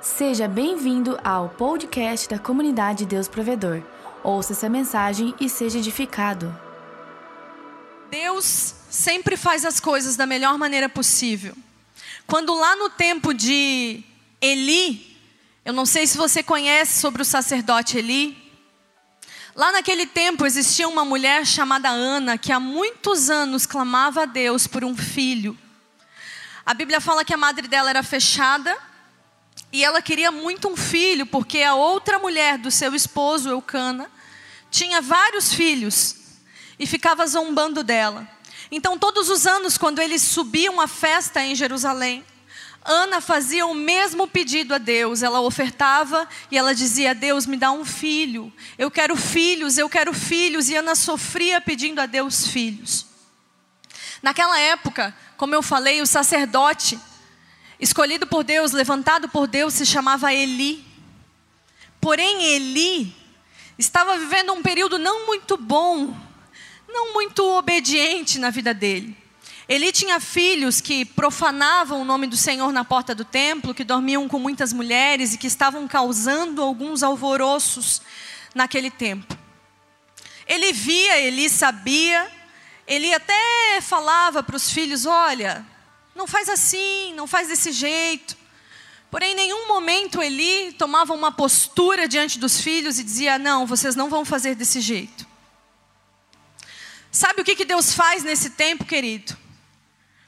Seja bem-vindo ao podcast da comunidade Deus Provedor. Ouça essa mensagem e seja edificado. Deus sempre faz as coisas da melhor maneira possível. Quando lá no tempo de Eli, eu não sei se você conhece sobre o sacerdote Eli. Lá naquele tempo existia uma mulher chamada Ana que há muitos anos clamava a Deus por um filho. A Bíblia fala que a madre dela era fechada e ela queria muito um filho, porque a outra mulher do seu esposo, Eucana, tinha vários filhos e ficava zombando dela. Então, todos os anos, quando eles subiam a festa em Jerusalém, Ana fazia o mesmo pedido a Deus. Ela ofertava e ela dizia: Deus, me dá um filho. Eu quero filhos, eu quero filhos. E Ana sofria pedindo a Deus filhos. Naquela época, como eu falei, o sacerdote escolhido por Deus, levantado por Deus, se chamava Eli. Porém, Eli estava vivendo um período não muito bom, não muito obediente na vida dele. Eli tinha filhos que profanavam o nome do Senhor na porta do templo, que dormiam com muitas mulheres e que estavam causando alguns alvoroços naquele tempo. Ele via, ele sabia, ele até falava para os filhos: olha, não faz assim, não faz desse jeito. Porém, em nenhum momento Eli tomava uma postura diante dos filhos e dizia: Não, vocês não vão fazer desse jeito. Sabe o que, que Deus faz nesse tempo, querido?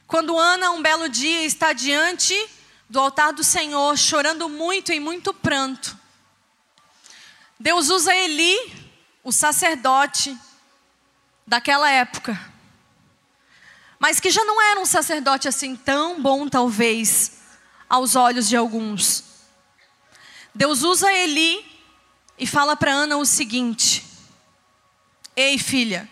Quando Ana, um belo dia, está diante do altar do Senhor, chorando muito e muito pranto, Deus usa Eli, o sacerdote daquela época, mas que já não era um sacerdote assim tão bom, talvez, aos olhos de alguns. Deus usa Eli e fala para Ana o seguinte: Ei, filha.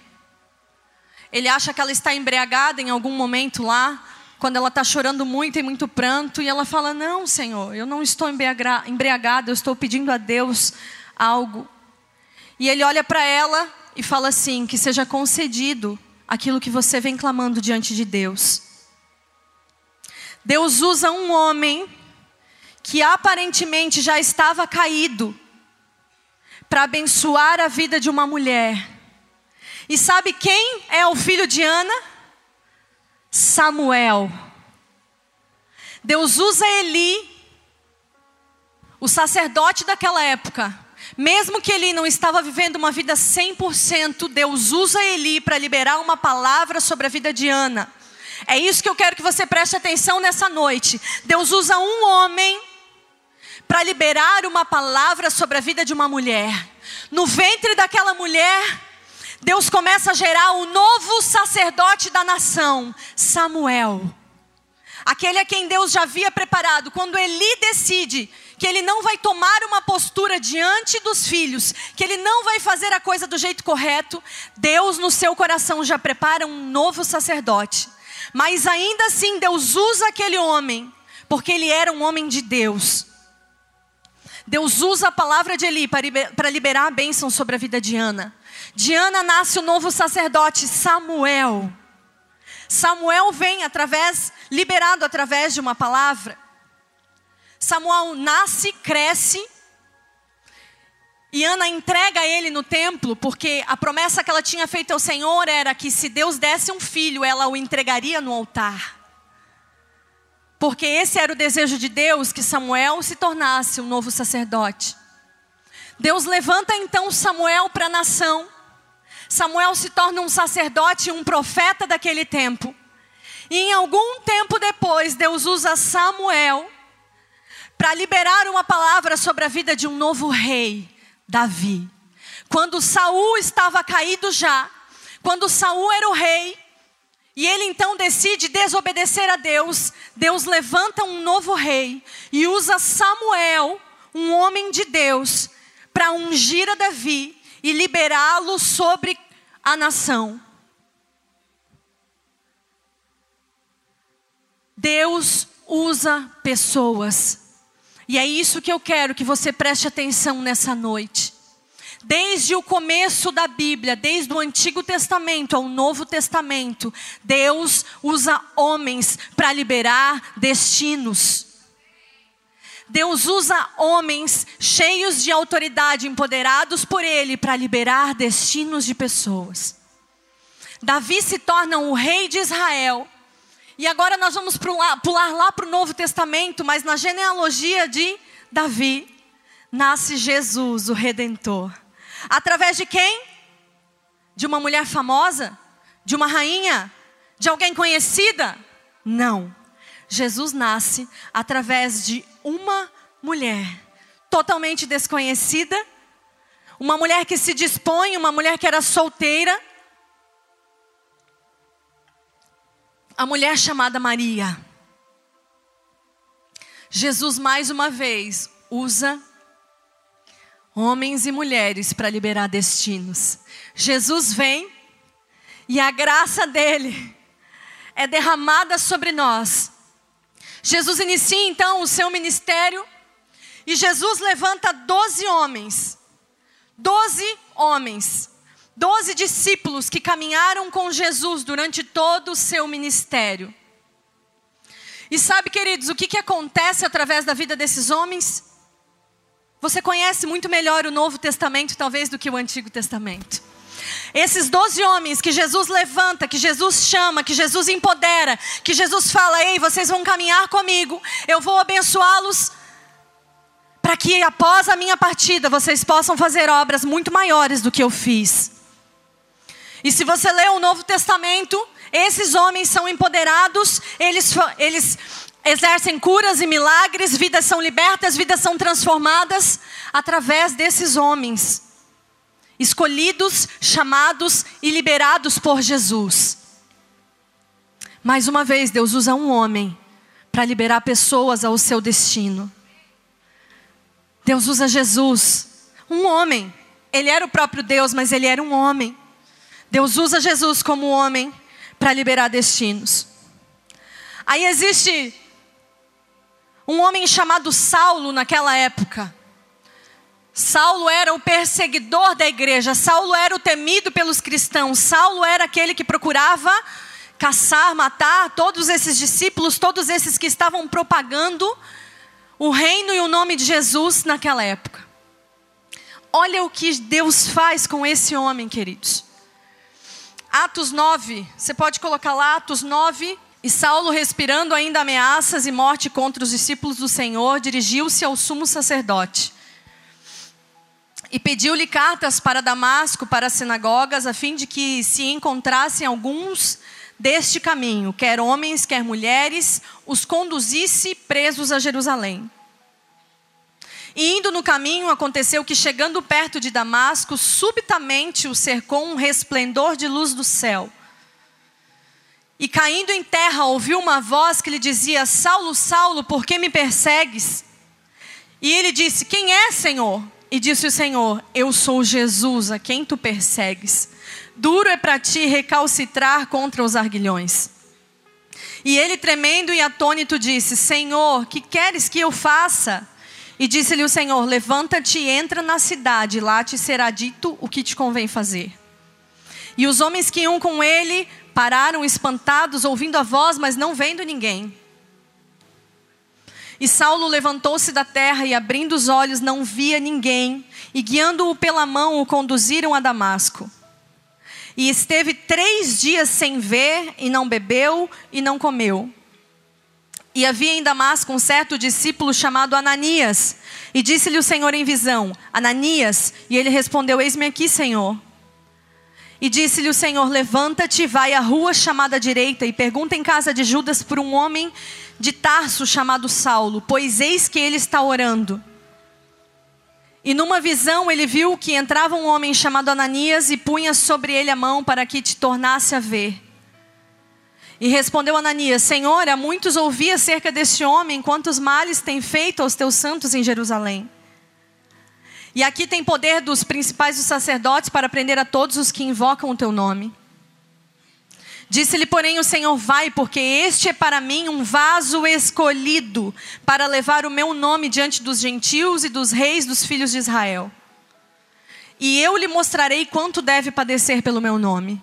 Ele acha que ela está embriagada em algum momento lá, quando ela está chorando muito e muito pranto, e ela fala: Não, Senhor, eu não estou embriagada, eu estou pedindo a Deus algo. E ele olha para ela e fala assim: Que seja concedido aquilo que você vem clamando diante de Deus. Deus usa um homem que aparentemente já estava caído para abençoar a vida de uma mulher. E sabe quem é o filho de Ana? Samuel. Deus usa Eli, o sacerdote daquela época, mesmo que ele não estava vivendo uma vida 100%, Deus usa Eli para liberar uma palavra sobre a vida de Ana. É isso que eu quero que você preste atenção nessa noite. Deus usa um homem para liberar uma palavra sobre a vida de uma mulher. No ventre daquela mulher, Deus começa a gerar o novo sacerdote da nação, Samuel. Aquele a quem Deus já havia preparado. Quando Eli decide que ele não vai tomar uma postura diante dos filhos, que ele não vai fazer a coisa do jeito correto, Deus no seu coração já prepara um novo sacerdote. Mas ainda assim, Deus usa aquele homem, porque ele era um homem de Deus. Deus usa a palavra de Eli para liberar a bênção sobre a vida de Ana. De Ana nasce o novo sacerdote Samuel. Samuel vem através, liberado através de uma palavra. Samuel nasce, cresce, e Ana entrega ele no templo, porque a promessa que ela tinha feito ao Senhor era que se Deus desse um filho, ela o entregaria no altar. Porque esse era o desejo de Deus, que Samuel se tornasse um novo sacerdote. Deus levanta então Samuel para a nação. Samuel se torna um sacerdote, um profeta daquele tempo. E em algum tempo depois, Deus usa Samuel para liberar uma palavra sobre a vida de um novo rei, Davi. Quando Saul estava caído já, quando Saul era o rei, e ele então decide desobedecer a Deus, Deus levanta um novo rei e usa Samuel, um homem de Deus, para ungir a Davi e liberá-lo sobre a nação. Deus usa pessoas e é isso que eu quero que você preste atenção nessa noite. Desde o começo da Bíblia, desde o Antigo Testamento ao Novo Testamento, Deus usa homens para liberar destinos. Deus usa homens cheios de autoridade, empoderados por Ele, para liberar destinos de pessoas. Davi se torna o rei de Israel. E agora nós vamos pular, lá para o Novo Testamento, mas na genealogia de Davi nasce Jesus, o Redentor. Através de quem? De uma mulher famosa? De uma rainha? De alguém conhecida? Não. Jesus nasce através de uma mulher totalmente desconhecida, uma mulher que se dispõe, uma mulher que era solteira, a mulher chamada Maria. Jesus mais uma vez usa homens e mulheres para liberar destinos. Jesus vem e a graça dele é derramada sobre nós. Jesus inicia então o seu ministério e Jesus levanta doze homens, doze homens, doze discípulos que caminharam com Jesus durante todo o seu ministério. E sabe, queridos, o que, que acontece através da vida desses homens? Você conhece muito melhor o Novo Testamento, talvez, do que o Antigo Testamento. Esses doze homens que Jesus levanta, que Jesus chama, que Jesus empodera, que Jesus fala: Ei, vocês vão caminhar comigo, eu vou abençoá-los, para que após a minha partida vocês possam fazer obras muito maiores do que eu fiz. E se você lê o Novo Testamento, esses homens são empoderados, eles, eles exercem curas e milagres, vidas são libertas, vidas são transformadas através desses homens, escolhidos, chamados e liberados por Jesus. Mais uma vez, Deus usa um homem para liberar pessoas ao seu destino. Deus usa Jesus, um homem. Ele era o próprio Deus, mas ele era um homem. Deus usa Jesus como homem para liberar destinos. Aí existe um homem chamado Saulo naquela época. Saulo era o perseguidor da igreja, Saulo era o temido pelos cristãos, Saulo era aquele que procurava caçar, matar todos esses discípulos, todos esses que estavam propagando o reino e o nome de Jesus naquela época. Olha o que Deus faz com esse homem, queridos. Atos 9, você pode colocar lá Atos 9, e Saulo, respirando ainda ameaças e morte contra os discípulos do Senhor, dirigiu-se ao sumo sacerdote. E pediu-lhe cartas para Damasco, para as sinagogas, a fim de que se encontrassem alguns deste caminho, quer homens, quer mulheres, os conduzisse presos a Jerusalém. E indo no caminho, aconteceu que, chegando perto de Damasco, subitamente o cercou um resplendor de luz do céu. E caindo em terra, ouviu uma voz que lhe dizia: Saulo, Saulo, por que me persegues? E ele disse: Quem é, Senhor? E disse o Senhor: Eu sou Jesus, a quem tu persegues. Duro é para ti recalcitrar contra os arguilhões. E ele, tremendo e atônito, disse: Senhor, que queres que eu faça? E disse-lhe o Senhor: Levanta-te e entra na cidade, lá te será dito o que te convém fazer. E os homens que iam com ele pararam espantados, ouvindo a voz, mas não vendo ninguém. E Saulo levantou-se da terra e, abrindo os olhos, não via ninguém, e guiando-o pela mão, o conduziram a Damasco. E esteve três dias sem ver, e não bebeu, e não comeu. E havia em Damasco um certo discípulo chamado Ananias, e disse-lhe o Senhor em visão: Ananias, e ele respondeu: Eis-me aqui, Senhor. E disse-lhe o Senhor: Levanta-te, vai à rua chamada direita e pergunta em casa de Judas por um homem de Tarso chamado Saulo, pois eis que ele está orando. E numa visão ele viu que entrava um homem chamado Ananias e punha sobre ele a mão para que te tornasse a ver. E respondeu Ananias: Senhor, há muitos ouvi acerca deste homem, quantos males tem feito aos teus santos em Jerusalém. E aqui tem poder dos principais dos sacerdotes para prender a todos os que invocam o teu nome. Disse-lhe, porém, o Senhor: Vai, porque este é para mim um vaso escolhido para levar o meu nome diante dos gentios e dos reis dos filhos de Israel. E eu lhe mostrarei quanto deve padecer pelo meu nome.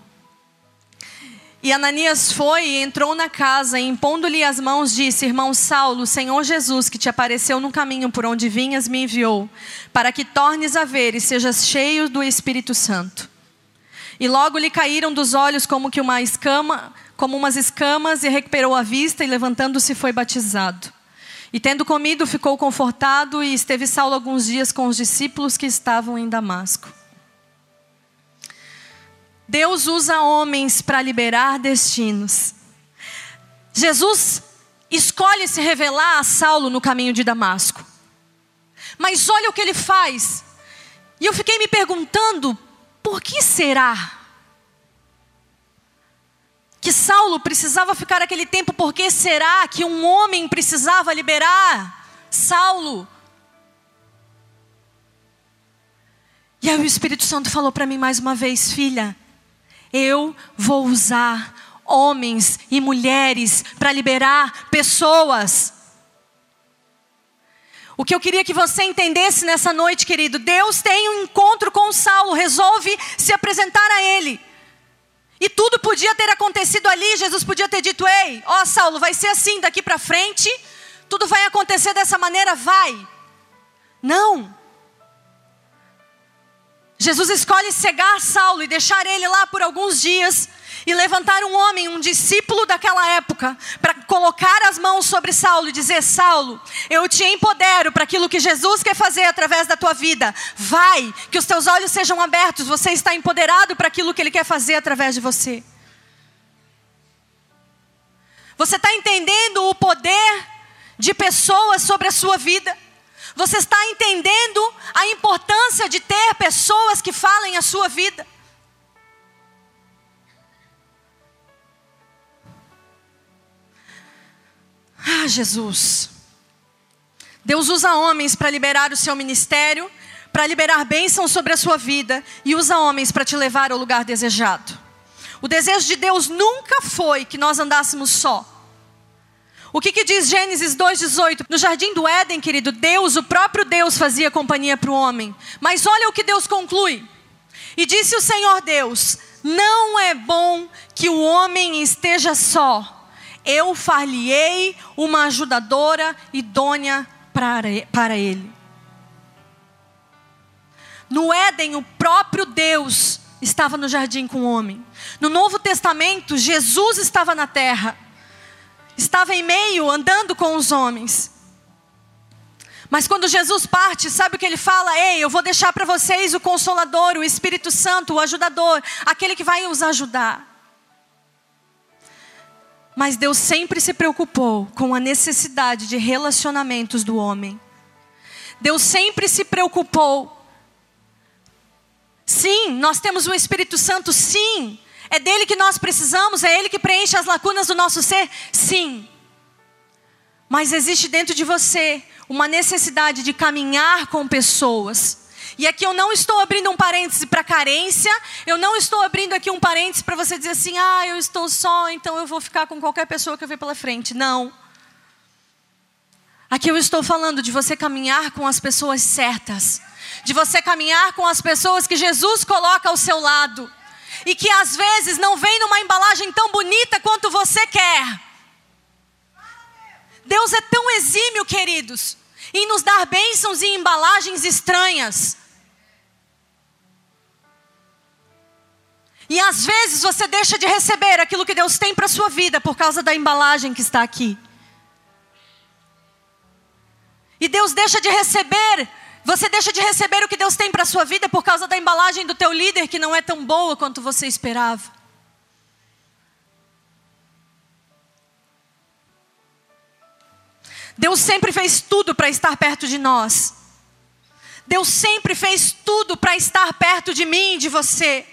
E Ananias foi e entrou na casa, e impondo-lhe as mãos, disse: Irmão Saulo, o Senhor Jesus, que te apareceu no caminho por onde vinhas, me enviou, para que tornes a ver e sejas cheio do Espírito Santo. E logo lhe caíram dos olhos como que uma escama, como umas escamas, e recuperou a vista, e levantando-se foi batizado. E tendo comido, ficou confortado, e esteve Saulo alguns dias com os discípulos que estavam em Damasco. Deus usa homens para liberar destinos. Jesus escolhe se revelar a Saulo no caminho de Damasco. Mas olha o que ele faz. E eu fiquei me perguntando, por que será? Que Saulo precisava ficar aquele tempo, por que será que um homem precisava liberar Saulo? E aí o Espírito Santo falou para mim mais uma vez, filha, eu vou usar homens e mulheres para liberar pessoas. O que eu queria que você entendesse nessa noite, querido, Deus tem um encontro com Saulo, resolve se apresentar a ele. E tudo podia ter acontecido ali, Jesus podia ter dito: Ei, ó Saulo, vai ser assim daqui para frente, tudo vai acontecer dessa maneira, vai. Não. Jesus escolhe cegar Saulo e deixar ele lá por alguns dias e levantar um homem, um discípulo daquela época, para colocar as mãos sobre Saulo e dizer: Saulo, eu te empodero para aquilo que Jesus quer fazer através da tua vida. Vai, que os teus olhos sejam abertos, você está empoderado para aquilo que Ele quer fazer através de você. Você está entendendo o poder de pessoas sobre a sua vida? Você está entendendo a importância de ter pessoas que falem a sua vida? Ah, Jesus. Deus usa homens para liberar o seu ministério, para liberar bênçãos sobre a sua vida e usa homens para te levar ao lugar desejado. O desejo de Deus nunca foi que nós andássemos só. O que, que diz Gênesis 2,18? No jardim do Éden, querido, Deus, o próprio Deus, fazia companhia para o homem. Mas olha o que Deus conclui. E disse o Senhor Deus: Não é bom que o homem esteja só. Eu far-lhe-ei uma ajudadora idônea para ele. No Éden, o próprio Deus estava no jardim com o homem. No Novo Testamento, Jesus estava na terra estava em meio, andando com os homens. Mas quando Jesus parte, sabe o que ele fala? Ei, eu vou deixar para vocês o Consolador, o Espírito Santo, o ajudador, aquele que vai os ajudar. Mas Deus sempre se preocupou com a necessidade de relacionamentos do homem. Deus sempre se preocupou. Sim, nós temos o Espírito Santo, sim, é dele que nós precisamos? É ele que preenche as lacunas do nosso ser? Sim. Mas existe dentro de você uma necessidade de caminhar com pessoas. E aqui eu não estou abrindo um parêntese para carência, eu não estou abrindo aqui um parêntese para você dizer assim, ah, eu estou só, então eu vou ficar com qualquer pessoa que eu ver pela frente. Não. Aqui eu estou falando de você caminhar com as pessoas certas, de você caminhar com as pessoas que Jesus coloca ao seu lado e que às vezes não vem numa embalagem tão bonita quanto você quer. Deus é tão exímio, queridos, em nos dar bênçãos em embalagens estranhas. E às vezes você deixa de receber aquilo que Deus tem para a sua vida por causa da embalagem que está aqui. E Deus deixa de receber você deixa de receber o que Deus tem para a sua vida por causa da embalagem do teu líder que não é tão boa quanto você esperava. Deus sempre fez tudo para estar perto de nós. Deus sempre fez tudo para estar perto de mim e de você.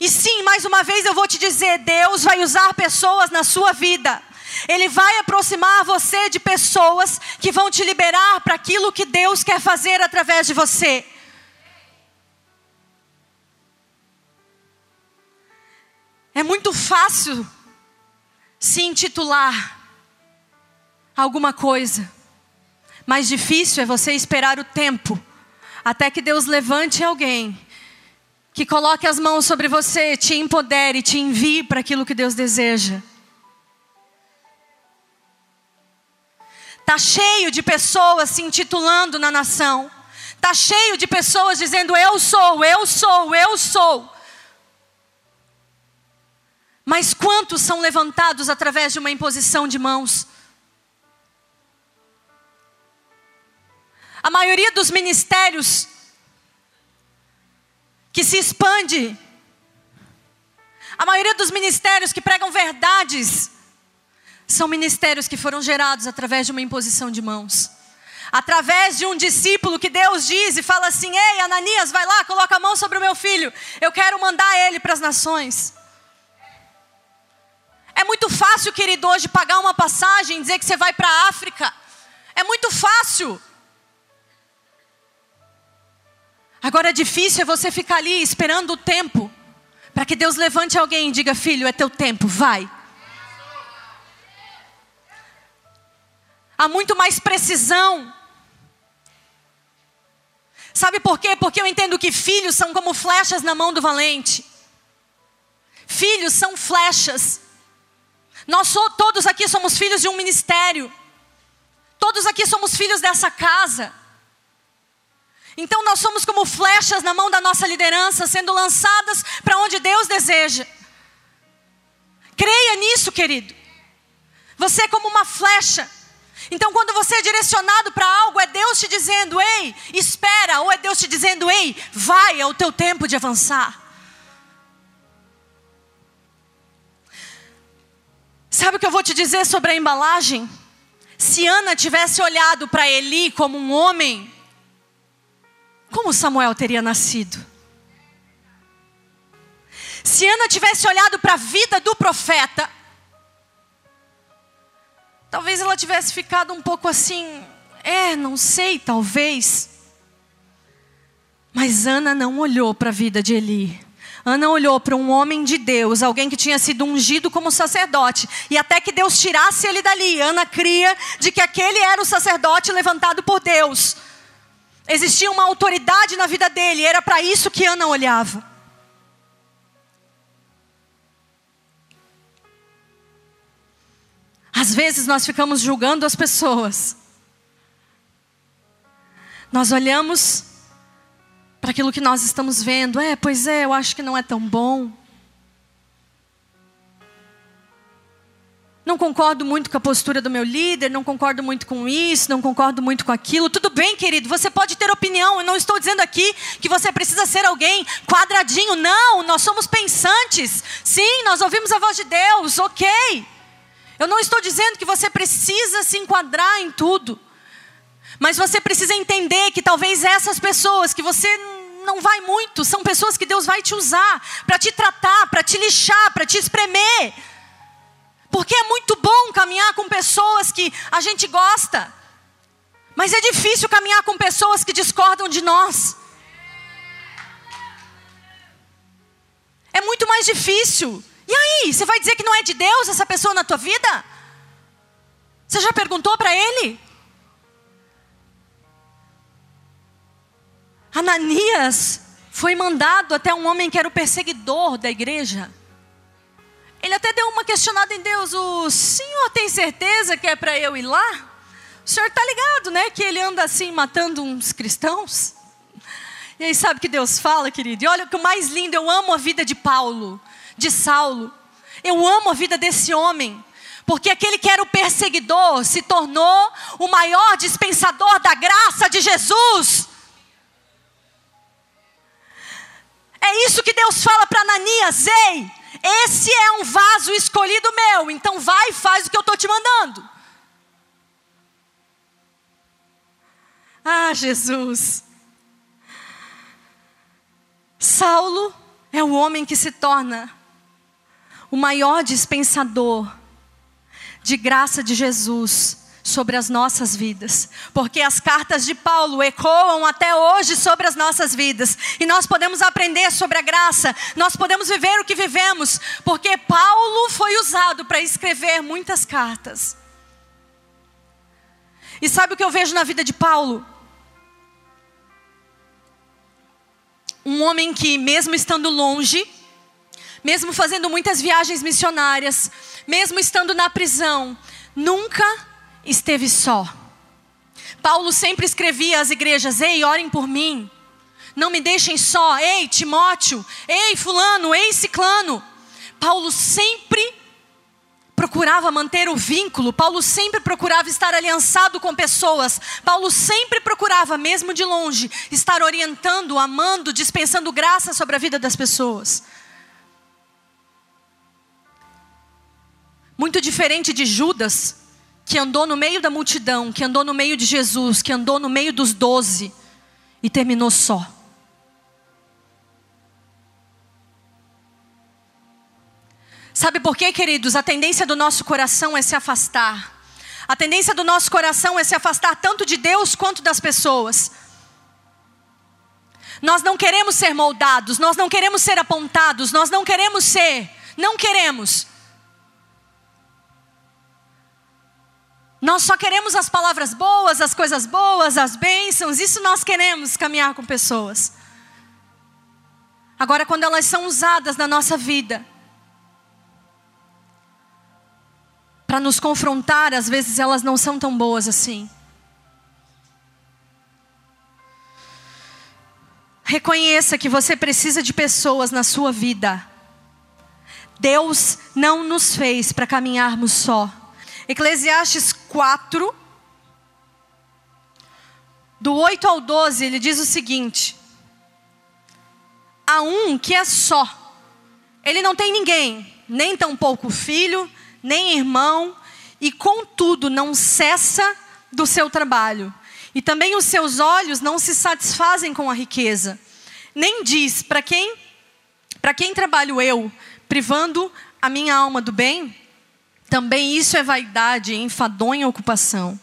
E sim, mais uma vez eu vou te dizer: Deus vai usar pessoas na sua vida ele vai aproximar você de pessoas que vão te liberar para aquilo que Deus quer fazer através de você. É muito fácil se intitular alguma coisa, mais difícil é você esperar o tempo até que Deus levante alguém que coloque as mãos sobre você, te empodere, te envie para aquilo que Deus deseja. Tá cheio de pessoas se intitulando na nação. Tá cheio de pessoas dizendo eu sou, eu sou, eu sou. Mas quantos são levantados através de uma imposição de mãos? A maioria dos ministérios que se expande. A maioria dos ministérios que pregam verdades são ministérios que foram gerados através de uma imposição de mãos. Através de um discípulo que Deus diz e fala assim: Ei, Ananias, vai lá, coloca a mão sobre o meu filho, eu quero mandar ele para as nações. É muito fácil, querido, hoje pagar uma passagem e dizer que você vai para a África. É muito fácil. Agora, difícil é você ficar ali esperando o tempo para que Deus levante alguém e diga: Filho, é teu tempo, vai. Há muito mais precisão. Sabe por quê? Porque eu entendo que filhos são como flechas na mão do valente. Filhos são flechas. Nós todos aqui somos filhos de um ministério. Todos aqui somos filhos dessa casa. Então nós somos como flechas na mão da nossa liderança, sendo lançadas para onde Deus deseja. Creia nisso, querido. Você é como uma flecha. Então, quando você é direcionado para algo, é Deus te dizendo, ei, espera, ou é Deus te dizendo, ei, vai, é o teu tempo de avançar. Sabe o que eu vou te dizer sobre a embalagem? Se Ana tivesse olhado para Eli como um homem, como Samuel teria nascido? Se Ana tivesse olhado para a vida do profeta, talvez ela tivesse ficado um pouco assim, é, não sei, talvez. Mas Ana não olhou para a vida de Eli. Ana olhou para um homem de Deus, alguém que tinha sido ungido como sacerdote, e até que Deus tirasse ele dali, Ana cria de que aquele era o sacerdote levantado por Deus. Existia uma autoridade na vida dele, era para isso que Ana olhava. Às vezes nós ficamos julgando as pessoas. Nós olhamos para aquilo que nós estamos vendo. É, pois é, eu acho que não é tão bom. Não concordo muito com a postura do meu líder, não concordo muito com isso, não concordo muito com aquilo. Tudo bem, querido, você pode ter opinião. Eu não estou dizendo aqui que você precisa ser alguém quadradinho. Não, nós somos pensantes. Sim, nós ouvimos a voz de Deus, ok. Eu não estou dizendo que você precisa se enquadrar em tudo. Mas você precisa entender que talvez essas pessoas que você não vai muito, são pessoas que Deus vai te usar para te tratar, para te lixar, para te espremer. Porque é muito bom caminhar com pessoas que a gente gosta. Mas é difícil caminhar com pessoas que discordam de nós. É muito mais difícil. E aí, você vai dizer que não é de Deus essa pessoa na tua vida? Você já perguntou para ele? Ananias foi mandado até um homem que era o perseguidor da igreja. Ele até deu uma questionada em Deus: O senhor tem certeza que é para eu ir lá? O senhor está ligado, né? Que ele anda assim matando uns cristãos? E aí sabe o que Deus fala, querido? E olha o que o mais lindo, eu amo a vida de Paulo, de Saulo. Eu amo a vida desse homem. Porque aquele que era o perseguidor se tornou o maior dispensador da graça de Jesus. É isso que Deus fala para Ananias: ei, esse é um vaso escolhido meu, então vai e faz o que eu estou te mandando. Ah, Jesus. Saulo é o homem que se torna o maior dispensador de graça de Jesus sobre as nossas vidas, porque as cartas de Paulo ecoam até hoje sobre as nossas vidas, e nós podemos aprender sobre a graça, nós podemos viver o que vivemos, porque Paulo foi usado para escrever muitas cartas. E sabe o que eu vejo na vida de Paulo? Um homem que, mesmo estando longe, mesmo fazendo muitas viagens missionárias, mesmo estando na prisão, nunca esteve só. Paulo sempre escrevia às igrejas: Ei, orem por mim. Não me deixem só. Ei, Timóteo. Ei, Fulano. Ei, Ciclano. Paulo sempre procurava manter o vínculo, Paulo sempre procurava estar aliançado com pessoas, Paulo sempre procurava, mesmo de longe, estar orientando, amando, dispensando graça sobre a vida das pessoas. Muito diferente de Judas, que andou no meio da multidão, que andou no meio de Jesus, que andou no meio dos doze e terminou só. Sabe por quê, queridos? A tendência do nosso coração é se afastar. A tendência do nosso coração é se afastar tanto de Deus quanto das pessoas. Nós não queremos ser moldados, nós não queremos ser apontados, nós não queremos ser, não queremos. Nós só queremos as palavras boas, as coisas boas, as bênçãos, isso nós queremos caminhar com pessoas. Agora, quando elas são usadas na nossa vida, para nos confrontar, às vezes elas não são tão boas assim. Reconheça que você precisa de pessoas na sua vida. Deus não nos fez para caminharmos só. Eclesiastes 4, do 8 ao 12, ele diz o seguinte: Há um que é só, ele não tem ninguém, nem tampouco filho, nem irmão, e contudo não cessa do seu trabalho. E também os seus olhos não se satisfazem com a riqueza. Nem diz: para quem, para quem trabalho eu, privando a minha alma do bem? Também isso é vaidade, enfadonha ocupação.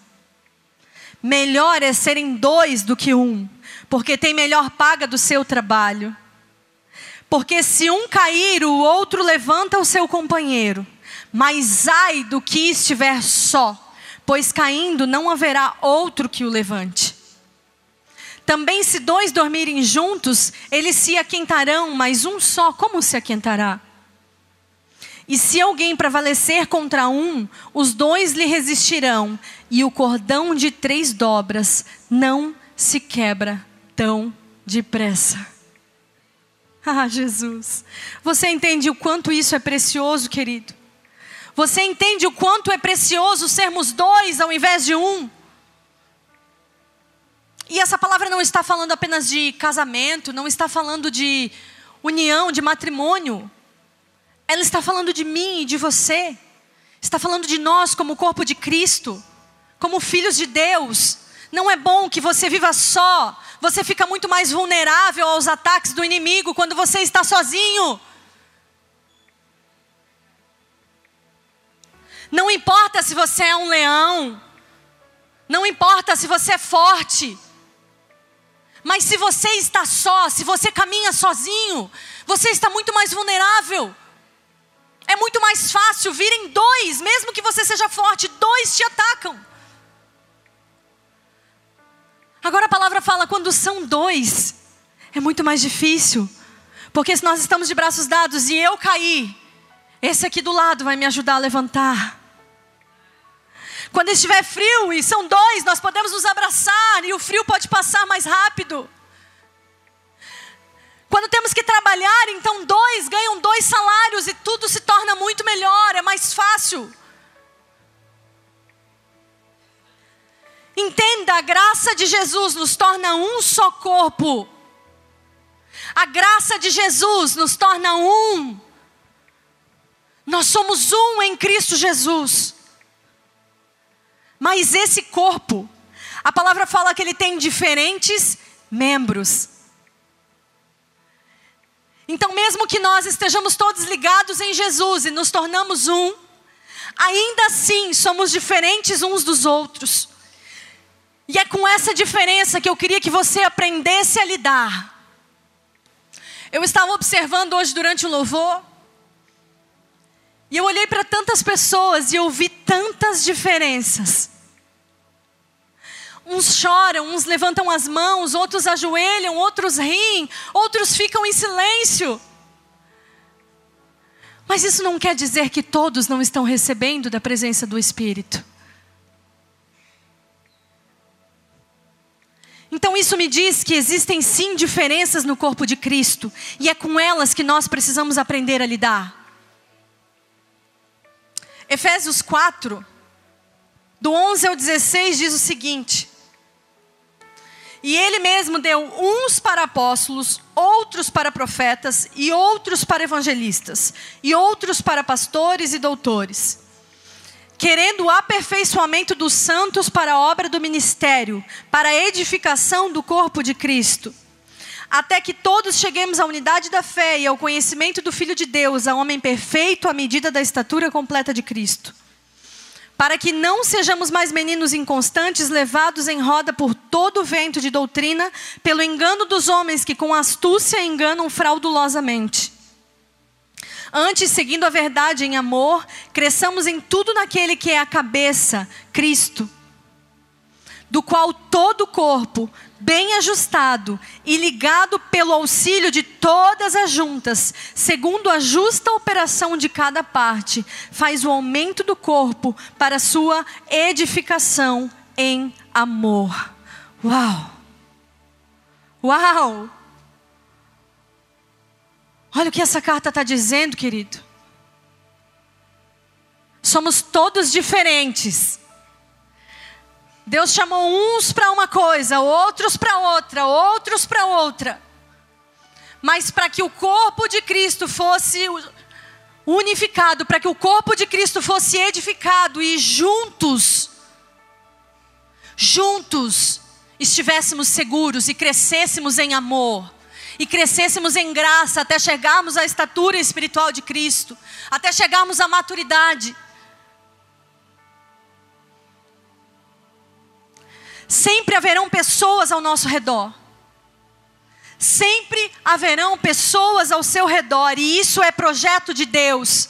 Melhor é serem dois do que um, porque tem melhor paga do seu trabalho. Porque se um cair, o outro levanta o seu companheiro. Mas ai do que estiver só, pois caindo não haverá outro que o levante. Também se dois dormirem juntos, eles se aquentarão, mas um só, como se aquentará? E se alguém prevalecer contra um, os dois lhe resistirão, e o cordão de três dobras não se quebra tão depressa. Ah, Jesus, você entende o quanto isso é precioso, querido? Você entende o quanto é precioso sermos dois ao invés de um? E essa palavra não está falando apenas de casamento, não está falando de união, de matrimônio. Ela está falando de mim e de você. Está falando de nós como corpo de Cristo, como filhos de Deus. Não é bom que você viva só. Você fica muito mais vulnerável aos ataques do inimigo quando você está sozinho. Não importa se você é um leão. Não importa se você é forte. Mas se você está só, se você caminha sozinho, você está muito mais vulnerável. É muito mais fácil virem dois, mesmo que você seja forte, dois te atacam. Agora a palavra fala quando são dois, é muito mais difícil. Porque se nós estamos de braços dados e eu cair, esse aqui do lado vai me ajudar a levantar. Quando estiver frio e são dois, nós podemos nos abraçar e o frio pode passar mais rápido. Quando temos que trabalhar, então dois ganham dois salários e tudo se torna muito melhor, é mais fácil. Entenda, a graça de Jesus nos torna um só corpo. A graça de Jesus nos torna um. Nós somos um em Cristo Jesus. Mas esse corpo, a palavra fala que ele tem diferentes membros. Então, mesmo que nós estejamos todos ligados em Jesus e nos tornamos um, ainda assim somos diferentes uns dos outros. E é com essa diferença que eu queria que você aprendesse a lidar. Eu estava observando hoje durante o louvor, e eu olhei para tantas pessoas e eu vi tantas diferenças. Uns choram, uns levantam as mãos, outros ajoelham, outros riem, outros ficam em silêncio. Mas isso não quer dizer que todos não estão recebendo da presença do Espírito. Então isso me diz que existem sim diferenças no corpo de Cristo, e é com elas que nós precisamos aprender a lidar. Efésios 4, do 11 ao 16, diz o seguinte: E ele mesmo deu uns para apóstolos, outros para profetas, e outros para evangelistas, e outros para pastores e doutores querendo o aperfeiçoamento dos santos para a obra do ministério, para a edificação do corpo de Cristo, até que todos cheguemos à unidade da fé e ao conhecimento do Filho de Deus, a homem perfeito à medida da estatura completa de Cristo. Para que não sejamos mais meninos inconstantes, levados em roda por todo o vento de doutrina, pelo engano dos homens que com astúcia enganam fraudulosamente. Antes, seguindo a verdade em amor, cresçamos em tudo naquele que é a cabeça, Cristo, do qual todo o corpo, bem ajustado e ligado pelo auxílio de todas as juntas, segundo a justa operação de cada parte, faz o aumento do corpo para sua edificação em amor. Uau! Uau! Olha o que essa carta está dizendo, querido. Somos todos diferentes. Deus chamou uns para uma coisa, outros para outra, outros para outra. Mas para que o corpo de Cristo fosse unificado, para que o corpo de Cristo fosse edificado e juntos, juntos, estivéssemos seguros e crescêssemos em amor e crescêssemos em graça até chegarmos à estatura espiritual de Cristo, até chegarmos à maturidade. Sempre haverão pessoas ao nosso redor. Sempre haverão pessoas ao seu redor, e isso é projeto de Deus.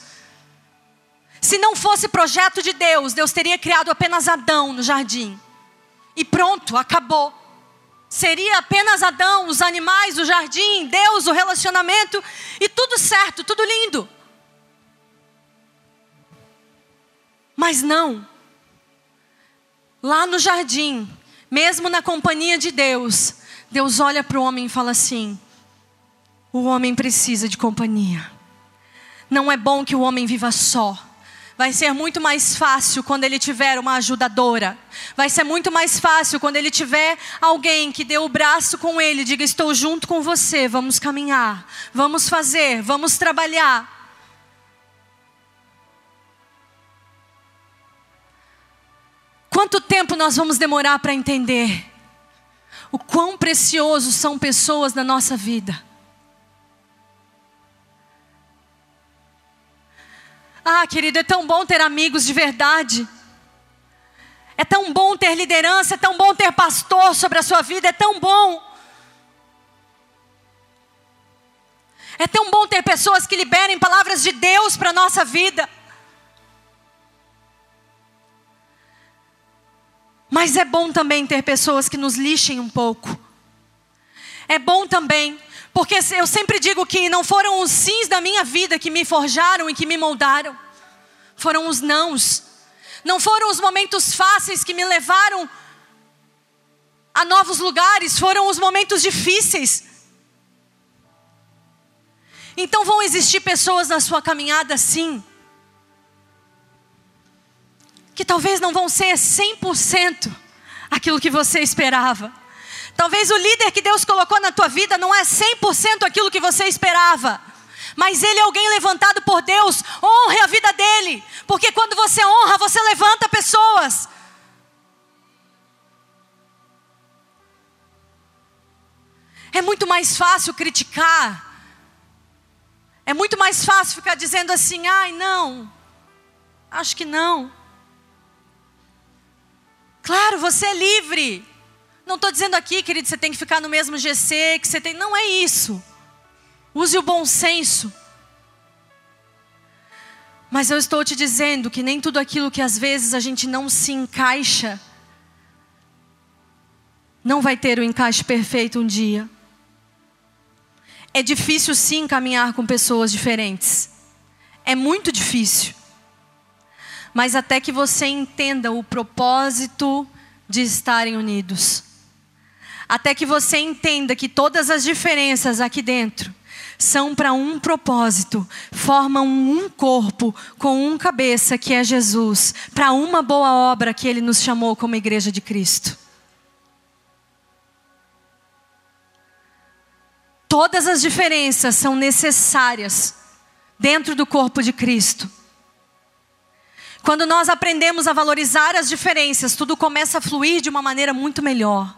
Se não fosse projeto de Deus, Deus teria criado apenas Adão no jardim. E pronto, acabou. Seria apenas Adão, os animais, o jardim, Deus, o relacionamento e tudo certo, tudo lindo. Mas não. Lá no jardim, mesmo na companhia de Deus, Deus olha para o homem e fala assim: o homem precisa de companhia. Não é bom que o homem viva só. Vai ser muito mais fácil quando ele tiver uma ajudadora. Vai ser muito mais fácil quando ele tiver alguém que dê o braço com ele, diga: Estou junto com você, vamos caminhar, vamos fazer, vamos trabalhar. Quanto tempo nós vamos demorar para entender o quão preciosos são pessoas na nossa vida? Ah, querido, é tão bom ter amigos de verdade. É tão bom ter liderança, é tão bom ter pastor sobre a sua vida, é tão bom. É tão bom ter pessoas que liberem palavras de Deus para a nossa vida. Mas é bom também ter pessoas que nos lixem um pouco. É bom também porque eu sempre digo que não foram os sims da minha vida que me forjaram e que me moldaram, foram os nãos. Não foram os momentos fáceis que me levaram a novos lugares, foram os momentos difíceis. Então vão existir pessoas na sua caminhada, sim, que talvez não vão ser 100% aquilo que você esperava. Talvez o líder que Deus colocou na tua vida não é 100% aquilo que você esperava. Mas ele é alguém levantado por Deus, honre a vida dele, porque quando você honra, você levanta pessoas. É muito mais fácil criticar, é muito mais fácil ficar dizendo assim: ai, não, acho que não. Claro, você é livre. Não estou dizendo aqui, querido, você tem que ficar no mesmo GC, que você tem. Não é isso. Use o bom senso. Mas eu estou te dizendo que nem tudo aquilo que às vezes a gente não se encaixa não vai ter o encaixe perfeito um dia. É difícil sim caminhar com pessoas diferentes. É muito difícil. Mas até que você entenda o propósito de estarem unidos. Até que você entenda que todas as diferenças aqui dentro são para um propósito, formam um corpo com um cabeça que é Jesus, para uma boa obra que ele nos chamou como igreja de Cristo. Todas as diferenças são necessárias dentro do corpo de Cristo. Quando nós aprendemos a valorizar as diferenças, tudo começa a fluir de uma maneira muito melhor.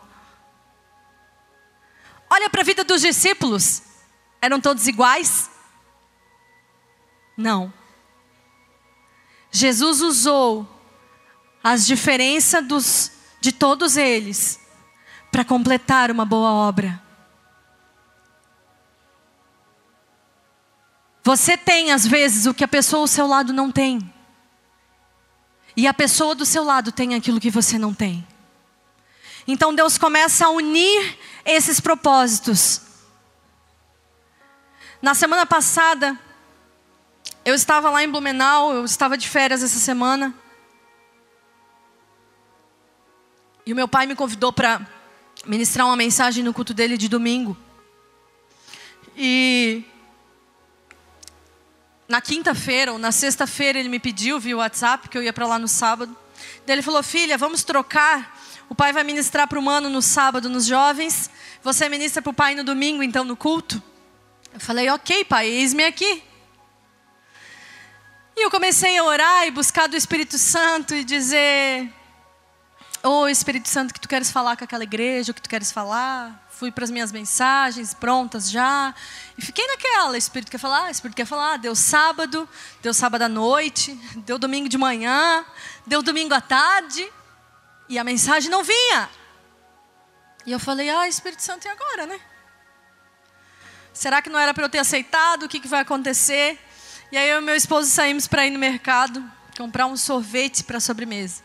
Olha para a vida dos discípulos. Eram todos iguais? Não. Jesus usou as diferenças dos, de todos eles para completar uma boa obra. Você tem, às vezes, o que a pessoa ao seu lado não tem. E a pessoa do seu lado tem aquilo que você não tem. Então Deus começa a unir esses propósitos na semana passada, eu estava lá em Blumenau, eu estava de férias essa semana. E o meu pai me convidou para ministrar uma mensagem no culto dele de domingo. E na quinta-feira ou na sexta-feira ele me pediu via WhatsApp que eu ia para lá no sábado. Daí ele falou: "Filha, vamos trocar. O pai vai ministrar para o mano no sábado nos jovens. Você ministra para o pai no domingo, então no culto." Eu falei, ok, pai, eis-me aqui. E eu comecei a orar e buscar do Espírito Santo e dizer: Ô oh, Espírito Santo, que tu queres falar com aquela igreja, o que tu queres falar? Fui para as minhas mensagens prontas já. E fiquei naquela: Espírito quer falar, Espírito quer falar. Deu sábado, deu sábado à noite, deu domingo de manhã, deu domingo à tarde. E a mensagem não vinha. E eu falei: Ah, Espírito Santo, e agora, né? Será que não era para eu ter aceitado? O que, que vai acontecer? E aí eu e meu esposo saímos para ir no mercado comprar um sorvete para sobremesa.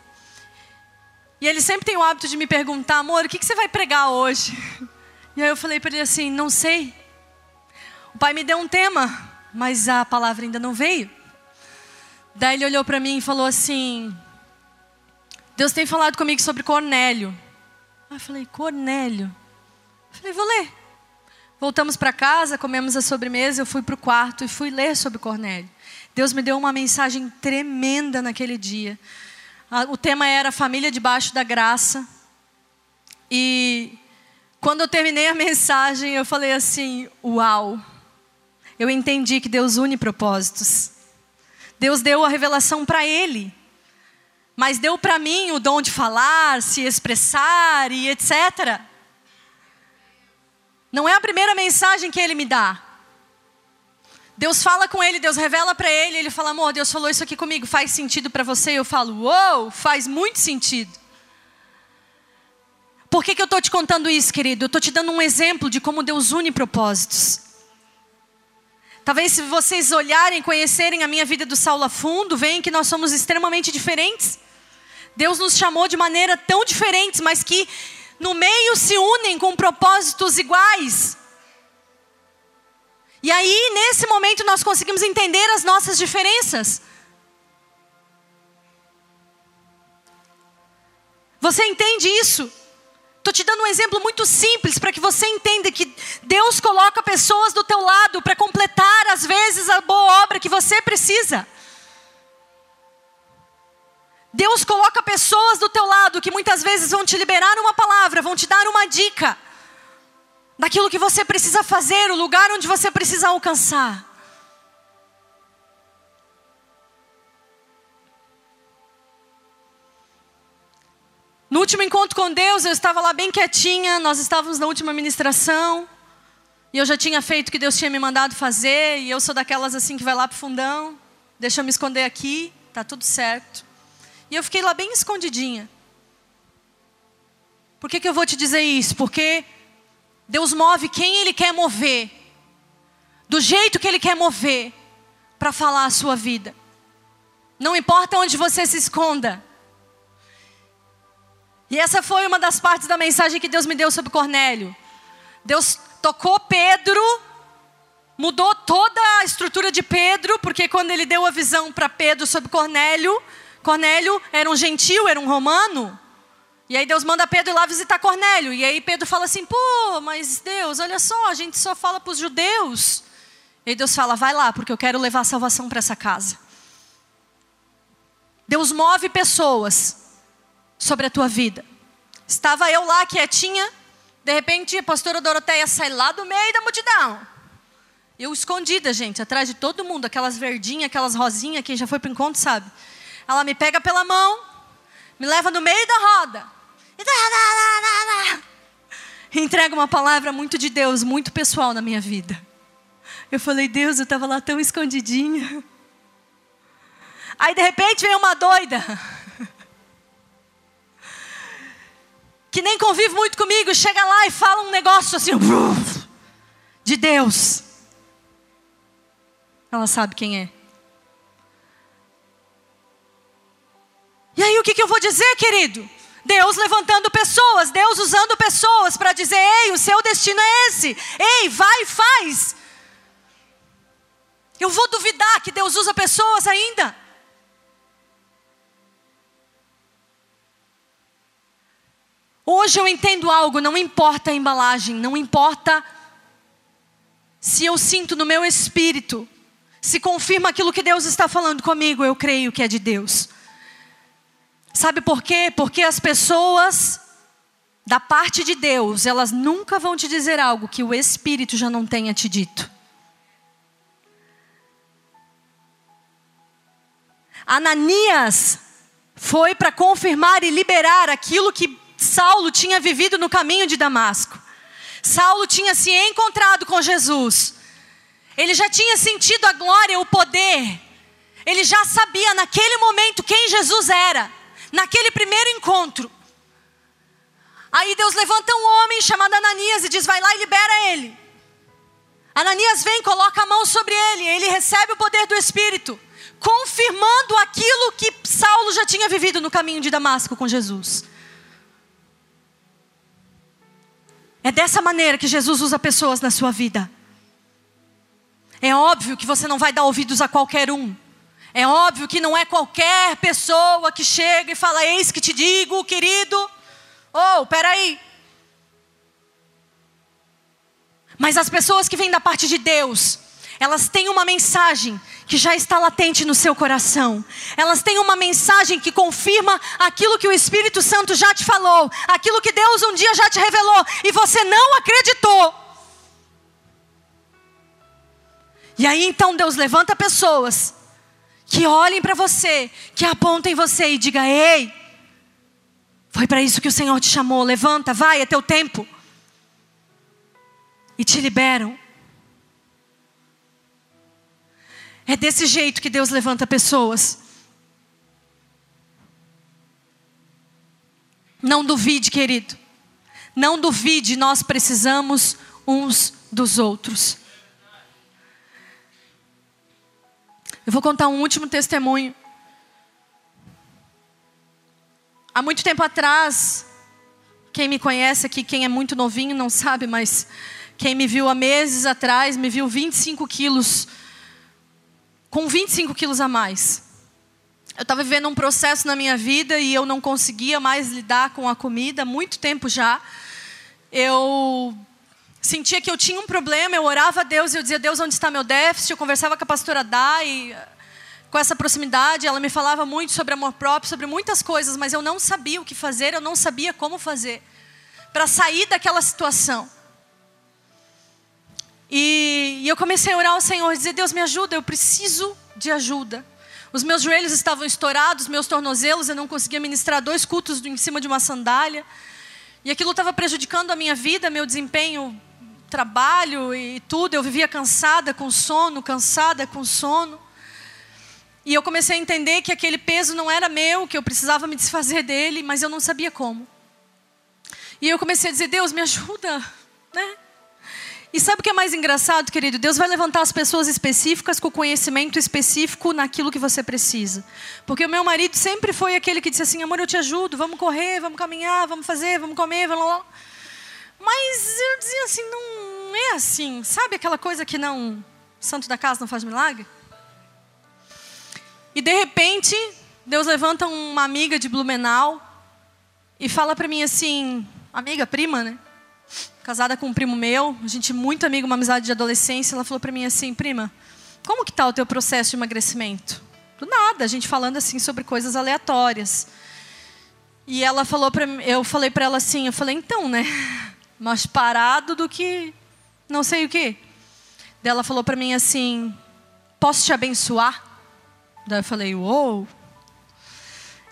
E ele sempre tem o hábito de me perguntar, amor, o que, você vai pregar hoje? E aí eu falei para ele assim, não sei. O pai me deu um tema, mas a palavra ainda não veio. Daí ele olhou para mim e falou assim: Deus tem falado comigo sobre Cornélio. Aí eu falei, Cornélio? Eu falei, vou ler. Voltamos para casa, comemos a sobremesa, eu fui para o quarto e fui ler sobre Cornélio. Deus me deu uma mensagem tremenda naquele dia. O tema era Família debaixo da graça. E quando eu terminei a mensagem, eu falei assim: Uau! Eu entendi que Deus une propósitos. Deus deu a revelação para ele, mas deu para mim o dom de falar, se expressar e etc. Não é a primeira mensagem que ele me dá. Deus fala com ele, Deus revela para ele, ele fala: "Amor, Deus falou isso aqui comigo, faz sentido para você?" Eu falo: "Uou, faz muito sentido." Por que, que eu estou te contando isso, querido? Eu estou te dando um exemplo de como Deus une propósitos. Talvez se vocês olharem, conhecerem a minha vida do Saulo a fundo, veem que nós somos extremamente diferentes. Deus nos chamou de maneira tão diferentes, mas que no meio se unem com propósitos iguais. E aí, nesse momento, nós conseguimos entender as nossas diferenças. Você entende isso? Estou te dando um exemplo muito simples para que você entenda que Deus coloca pessoas do teu lado para completar, às vezes, a boa obra que você precisa. Deus coloca pessoas do teu lado que muitas vezes vão te liberar uma palavra, vão te dar uma dica daquilo que você precisa fazer, o lugar onde você precisa alcançar. No último encontro com Deus, eu estava lá bem quietinha, nós estávamos na última ministração, e eu já tinha feito o que Deus tinha me mandado fazer, e eu sou daquelas assim que vai lá para o fundão, deixa eu me esconder aqui, tá tudo certo. E eu fiquei lá bem escondidinha. Por que, que eu vou te dizer isso? Porque Deus move quem Ele quer mover, do jeito que Ele quer mover, para falar a sua vida. Não importa onde você se esconda. E essa foi uma das partes da mensagem que Deus me deu sobre Cornélio. Deus tocou Pedro, mudou toda a estrutura de Pedro, porque quando ele deu a visão para Pedro sobre Cornélio, Cornélio era um gentil, era um romano. E aí Deus manda Pedro ir lá visitar Cornélio. E aí Pedro fala assim: pô, mas Deus, olha só, a gente só fala para os judeus. E aí Deus fala: vai lá, porque eu quero levar salvação para essa casa. Deus move pessoas sobre a tua vida. Estava eu lá quietinha, de repente a pastora Doroteia sai lá do meio da multidão. Eu escondida, gente, atrás de todo mundo, aquelas verdinhas, aquelas rosinhas, quem já foi para o encontro sabe. Ela me pega pela mão, me leva no meio da roda. Entrega uma palavra muito de Deus, muito pessoal na minha vida. Eu falei, Deus, eu estava lá tão escondidinha. Aí de repente vem uma doida. Que nem convive muito comigo, chega lá e fala um negócio assim, de Deus. Ela sabe quem é. E aí o que, que eu vou dizer, querido? Deus levantando pessoas, Deus usando pessoas para dizer: ei, o seu destino é esse. Ei, vai, faz. Eu vou duvidar que Deus usa pessoas ainda. Hoje eu entendo algo, não importa a embalagem, não importa se eu sinto no meu espírito, se confirma aquilo que Deus está falando comigo, eu creio que é de Deus. Sabe por quê? Porque as pessoas da parte de Deus, elas nunca vão te dizer algo que o Espírito já não tenha te dito. Ananias foi para confirmar e liberar aquilo que Saulo tinha vivido no caminho de Damasco. Saulo tinha se encontrado com Jesus. Ele já tinha sentido a glória, o poder. Ele já sabia naquele momento quem Jesus era. Naquele primeiro encontro. Aí Deus levanta um homem chamado Ananias e diz: Vai lá e libera ele. Ananias vem, coloca a mão sobre ele, ele recebe o poder do Espírito, confirmando aquilo que Saulo já tinha vivido no caminho de Damasco com Jesus. É dessa maneira que Jesus usa pessoas na sua vida. É óbvio que você não vai dar ouvidos a qualquer um. É óbvio que não é qualquer pessoa que chega e fala: Eis que te digo, querido. Oh, peraí. Mas as pessoas que vêm da parte de Deus, elas têm uma mensagem que já está latente no seu coração. Elas têm uma mensagem que confirma aquilo que o Espírito Santo já te falou, aquilo que Deus um dia já te revelou e você não acreditou. E aí então Deus levanta pessoas que olhem para você, que apontem você e diga: "Ei, foi para isso que o Senhor te chamou. Levanta, vai, é teu tempo." E te liberam É desse jeito que Deus levanta pessoas. Não duvide, querido. Não duvide, nós precisamos uns dos outros. Eu vou contar um último testemunho. Há muito tempo atrás, quem me conhece aqui, quem é muito novinho não sabe, mas quem me viu há meses atrás, me viu 25 quilos com 25 quilos a mais. Eu estava vivendo um processo na minha vida e eu não conseguia mais lidar com a comida, muito tempo já. Eu sentia que eu tinha um problema, eu orava a Deus eu dizia, Deus, onde está meu déficit? Eu conversava com a pastora Dai, com essa proximidade, ela me falava muito sobre amor próprio, sobre muitas coisas, mas eu não sabia o que fazer, eu não sabia como fazer para sair daquela situação. E, e eu comecei a orar ao Senhor, dizer: Deus me ajuda, eu preciso de ajuda. Os meus joelhos estavam estourados, meus tornozelos, eu não conseguia ministrar dois cultos em cima de uma sandália. E aquilo estava prejudicando a minha vida, meu desempenho, trabalho e tudo. Eu vivia cansada com sono, cansada com sono. E eu comecei a entender que aquele peso não era meu, que eu precisava me desfazer dele, mas eu não sabia como. E eu comecei a dizer: Deus, me ajuda, né? E sabe o que é mais engraçado, querido? Deus vai levantar as pessoas específicas com conhecimento específico naquilo que você precisa. Porque o meu marido sempre foi aquele que disse assim: amor, eu te ajudo, vamos correr, vamos caminhar, vamos fazer, vamos comer, vamos lá. Mas eu dizia assim: não é assim. Sabe aquela coisa que não. Santo da casa não faz milagre? E de repente, Deus levanta uma amiga de Blumenau e fala para mim assim: amiga, prima, né? casada com um primo meu, a gente muito amigo, uma amizade de adolescência, ela falou para mim assim, prima, como que tá o teu processo de emagrecimento? Do nada, a gente falando assim sobre coisas aleatórias. E ela falou para eu falei para ela assim, eu falei, então, né? Mais parado do que não sei o. Daí ela falou para mim assim, posso te abençoar? Daí eu falei, uou.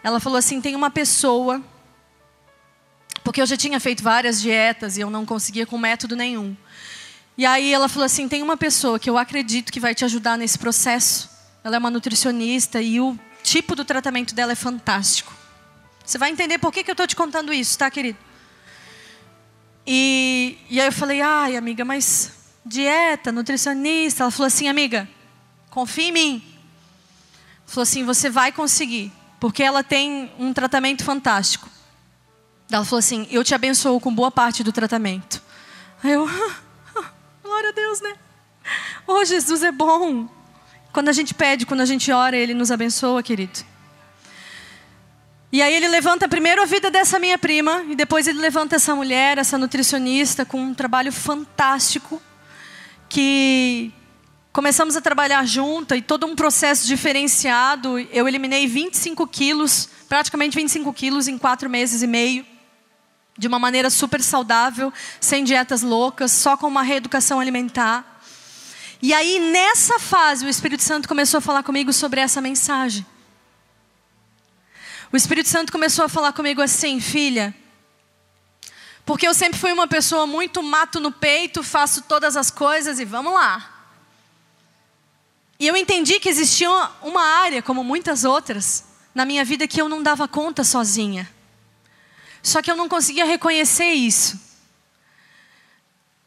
Ela falou assim, tem uma pessoa porque eu já tinha feito várias dietas e eu não conseguia com método nenhum. E aí ela falou assim: tem uma pessoa que eu acredito que vai te ajudar nesse processo. Ela é uma nutricionista e o tipo do tratamento dela é fantástico. Você vai entender por que, que eu estou te contando isso, tá, querido? E, e aí eu falei: ai, amiga, mas dieta, nutricionista. Ela falou assim: amiga, confia em mim. Falou assim: você vai conseguir, porque ela tem um tratamento fantástico. Ela falou assim: Eu te abençoo com boa parte do tratamento. Aí eu, glória a Deus, né? Oh, Jesus é bom. Quando a gente pede, quando a gente ora, Ele nos abençoa, querido. E aí ele levanta primeiro a vida dessa minha prima, e depois ele levanta essa mulher, essa nutricionista, com um trabalho fantástico, que começamos a trabalhar junta e todo um processo diferenciado. Eu eliminei 25 quilos, praticamente 25 quilos em quatro meses e meio de uma maneira super saudável, sem dietas loucas, só com uma reeducação alimentar. E aí, nessa fase, o Espírito Santo começou a falar comigo sobre essa mensagem. O Espírito Santo começou a falar comigo assim, filha, porque eu sempre fui uma pessoa muito mato no peito, faço todas as coisas e vamos lá. E eu entendi que existia uma área, como muitas outras, na minha vida que eu não dava conta sozinha. Só que eu não conseguia reconhecer isso.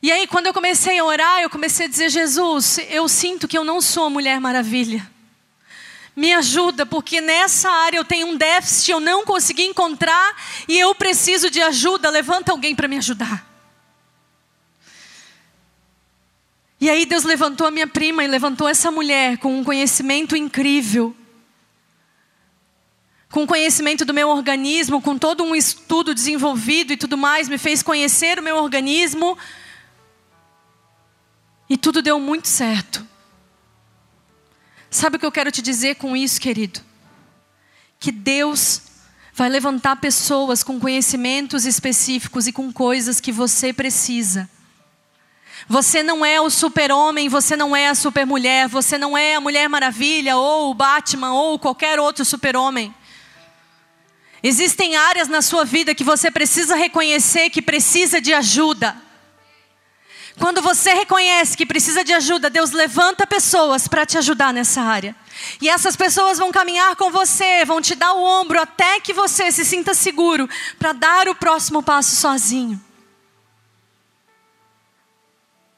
E aí, quando eu comecei a orar, eu comecei a dizer: Jesus, eu sinto que eu não sou a Mulher Maravilha. Me ajuda, porque nessa área eu tenho um déficit, eu não consegui encontrar e eu preciso de ajuda. Levanta alguém para me ajudar. E aí Deus levantou a minha prima e levantou essa mulher com um conhecimento incrível com conhecimento do meu organismo, com todo um estudo desenvolvido e tudo mais, me fez conhecer o meu organismo. E tudo deu muito certo. Sabe o que eu quero te dizer com isso, querido? Que Deus vai levantar pessoas com conhecimentos específicos e com coisas que você precisa. Você não é o super-homem, você não é a super-mulher, você não é a Mulher Maravilha, ou o Batman, ou qualquer outro super-homem. Existem áreas na sua vida que você precisa reconhecer que precisa de ajuda. Quando você reconhece que precisa de ajuda, Deus levanta pessoas para te ajudar nessa área. E essas pessoas vão caminhar com você, vão te dar o ombro até que você se sinta seguro para dar o próximo passo sozinho.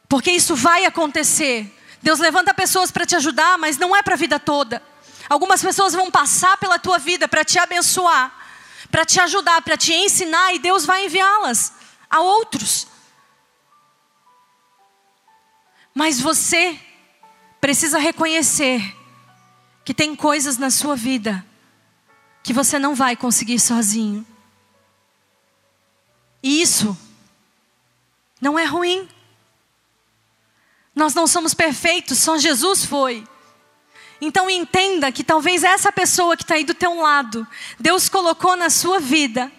Porque isso vai acontecer. Deus levanta pessoas para te ajudar, mas não é para a vida toda. Algumas pessoas vão passar pela tua vida para te abençoar para te ajudar, para te ensinar, e Deus vai enviá-las a outros. Mas você precisa reconhecer que tem coisas na sua vida que você não vai conseguir sozinho. E isso não é ruim. Nós não somos perfeitos, só Jesus foi. Então entenda que talvez essa pessoa que está aí do teu lado, Deus colocou na sua vida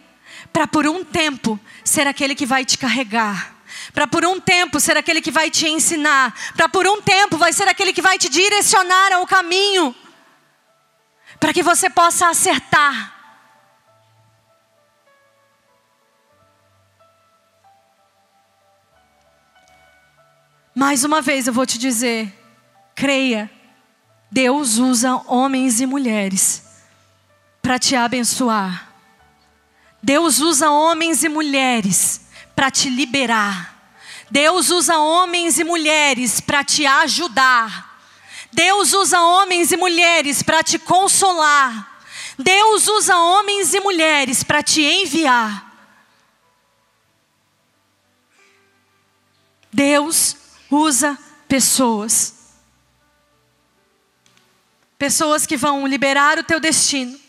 para por um tempo ser aquele que vai te carregar. Para por um tempo ser aquele que vai te ensinar. Para por um tempo vai ser aquele que vai te direcionar ao caminho. Para que você possa acertar. Mais uma vez eu vou te dizer: creia Deus usa homens e mulheres para te abençoar. Deus usa homens e mulheres para te liberar. Deus usa homens e mulheres para te ajudar. Deus usa homens e mulheres para te consolar. Deus usa homens e mulheres para te enviar. Deus usa pessoas. Pessoas que vão liberar o teu destino.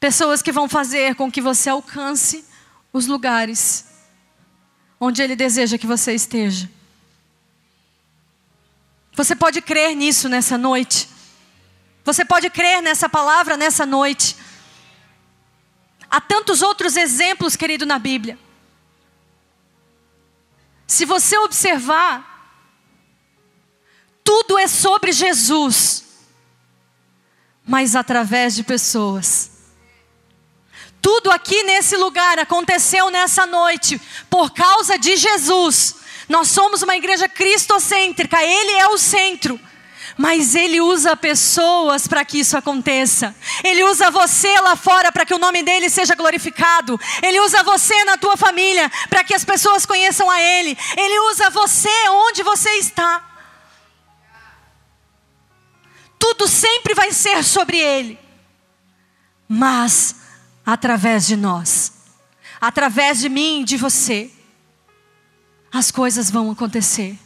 Pessoas que vão fazer com que você alcance os lugares onde Ele deseja que você esteja. Você pode crer nisso nessa noite. Você pode crer nessa palavra nessa noite. Há tantos outros exemplos, querido, na Bíblia. Se você observar, tudo é sobre Jesus, mas através de pessoas. Tudo aqui nesse lugar aconteceu nessa noite por causa de Jesus. Nós somos uma igreja cristocêntrica, Ele é o centro. Mas Ele usa pessoas para que isso aconteça. Ele usa você lá fora para que o nome dele seja glorificado. Ele usa você na tua família para que as pessoas conheçam a Ele. Ele usa você onde você está. Tudo sempre vai ser sobre Ele. Mas através de nós, através de mim, de você, as coisas vão acontecer.